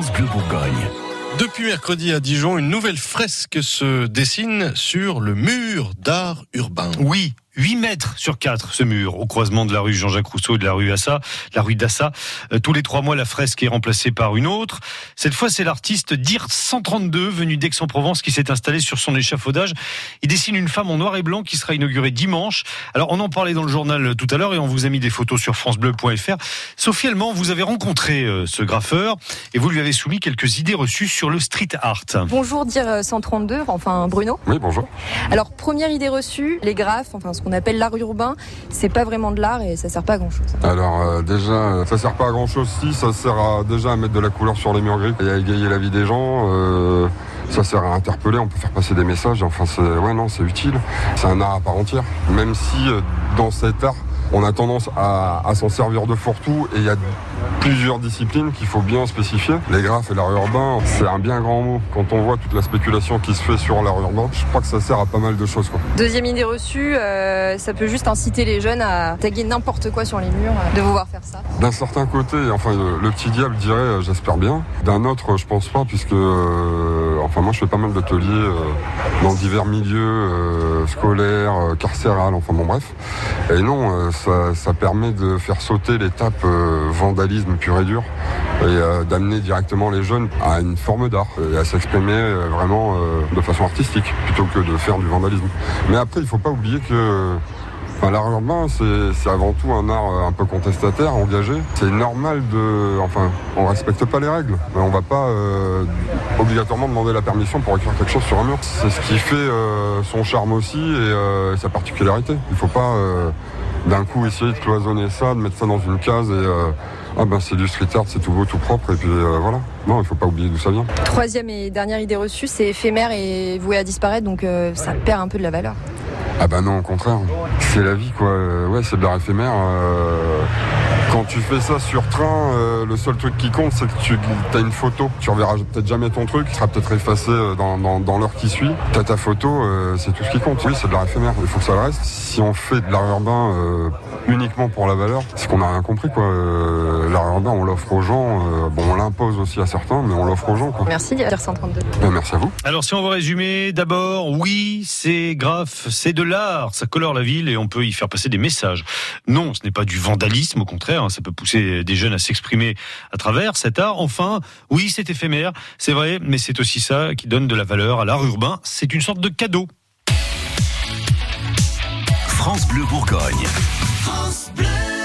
France Bleu Bourgogne. Depuis mercredi à Dijon, une nouvelle fresque se dessine sur le mur d'art urbain. Oui, 8 mètres sur 4 ce mur au croisement de la rue Jean-Jacques Rousseau et de la rue Assa, la rue d'Assa. Euh, tous les trois mois, la fresque est remplacée par une autre. Cette fois, c'est l'artiste Dir 132 venu d'Aix-en-Provence qui s'est installé sur son échafaudage. Il dessine une femme en noir et blanc qui sera inaugurée dimanche. Alors, on en parlait dans le journal tout à l'heure et on vous a mis des photos sur francebleu.fr. Sophie Allemand, vous avez rencontré euh, ce graffeur et vous lui avez soumis quelques idées reçues sur le street art. Bonjour Dir 132, enfin Bruno. Oui, bonjour. Alors, première idée reçue, les graphes, enfin ce qu'on appelle l'art urbain, c'est pas vraiment de l'art et ça sert pas à grand chose. Alors euh, déjà, euh, ça sert pas à grand chose si, ça sert déjà à mettre de la couleur sur les murs gris et à égayer la vie des gens. euh, ça sert à interpeller, on peut faire passer des messages, enfin c'est ouais non c'est utile. C'est un art à part entière. Même si dans cet art, on a tendance à, à s'en servir de fourre-tout et il y a plusieurs disciplines qu'il faut bien spécifier. Les graphes et l'art urbain, c'est un bien grand mot. Quand on voit toute la spéculation qui se fait sur l'art urbain, je crois que ça sert à pas mal de choses. Quoi. Deuxième idée reçue, euh, ça peut juste inciter les jeunes à taguer n'importe quoi sur les murs, euh, de vous voir faire ça. D'un certain côté, enfin le, le petit diable dirait euh, j'espère bien. D'un autre, je pense pas puisque enfin moi je fais pas mal d'ateliers euh, dans divers milieux euh, scolaires, euh, carcérales, enfin bon bref. Et non, euh, ça, ça permet de faire sauter l'étape euh, vandalisme pur et dur et euh, d'amener directement les jeunes à une forme d'art et à s'exprimer euh, vraiment euh, de façon artistique plutôt que de faire du vandalisme. Mais après, il faut pas oublier que Enfin, l'art urbain, c'est avant tout un art euh, un peu contestataire, engagé. C'est normal de... Enfin, on respecte pas les règles. Mais on va pas euh, obligatoirement demander la permission pour écrire quelque chose sur un mur. C'est ce qui fait euh, son charme aussi et euh, sa particularité. Il faut pas d'un coup essayer de cloisonner ça, de mettre ça dans une case et... ah ben c'est du street art, c'est tout beau, tout propre et puis euh, voilà. Non, il faut pas oublier d'où ça vient. Troisième et dernière idée reçue, c'est éphémère et voué à disparaître, donc euh, ça perd un peu de la valeur. Ah bah non, au contraire. C'est la vie, quoi. Euh, Ouais, c'est de l'art éphémère. euh, Quand tu fais ça sur train, euh, le seul truc qui compte, c'est que tu as une photo. Tu reverras peut-être jamais ton truc, il sera peut-être effacé dans, dans, dans l'heure qui suit. Tu as ta photo, euh, c'est tout ce qui compte. Oui, c'est de l'art éphémère. Il faut que ça le reste. Si on fait de l'art urbain euh, uniquement pour la valeur, c'est qu'on n'a rien compris, quoi. Euh, l'art urbain, on l'offre aux gens. euh, bon, on l'impose aussi à certains, mais on l'offre aux gens, quoi. Merci Dir 132. Ben, merci à vous. Alors si on va résumer, d'abord, oui, c'est graphe, c'est de l'art, ça colore la ville et on peut y faire passer des messages. Non, ce n'est pas du vandalisme, au contraire, hein, ça peut pousser des jeunes à s'exprimer à travers cet art. Enfin, oui, c'est éphémère, c'est vrai, mais c'est aussi ça qui donne de la valeur à l'art urbain, c'est une sorte de cadeau. France Bleu Bourgogne. France Bleu.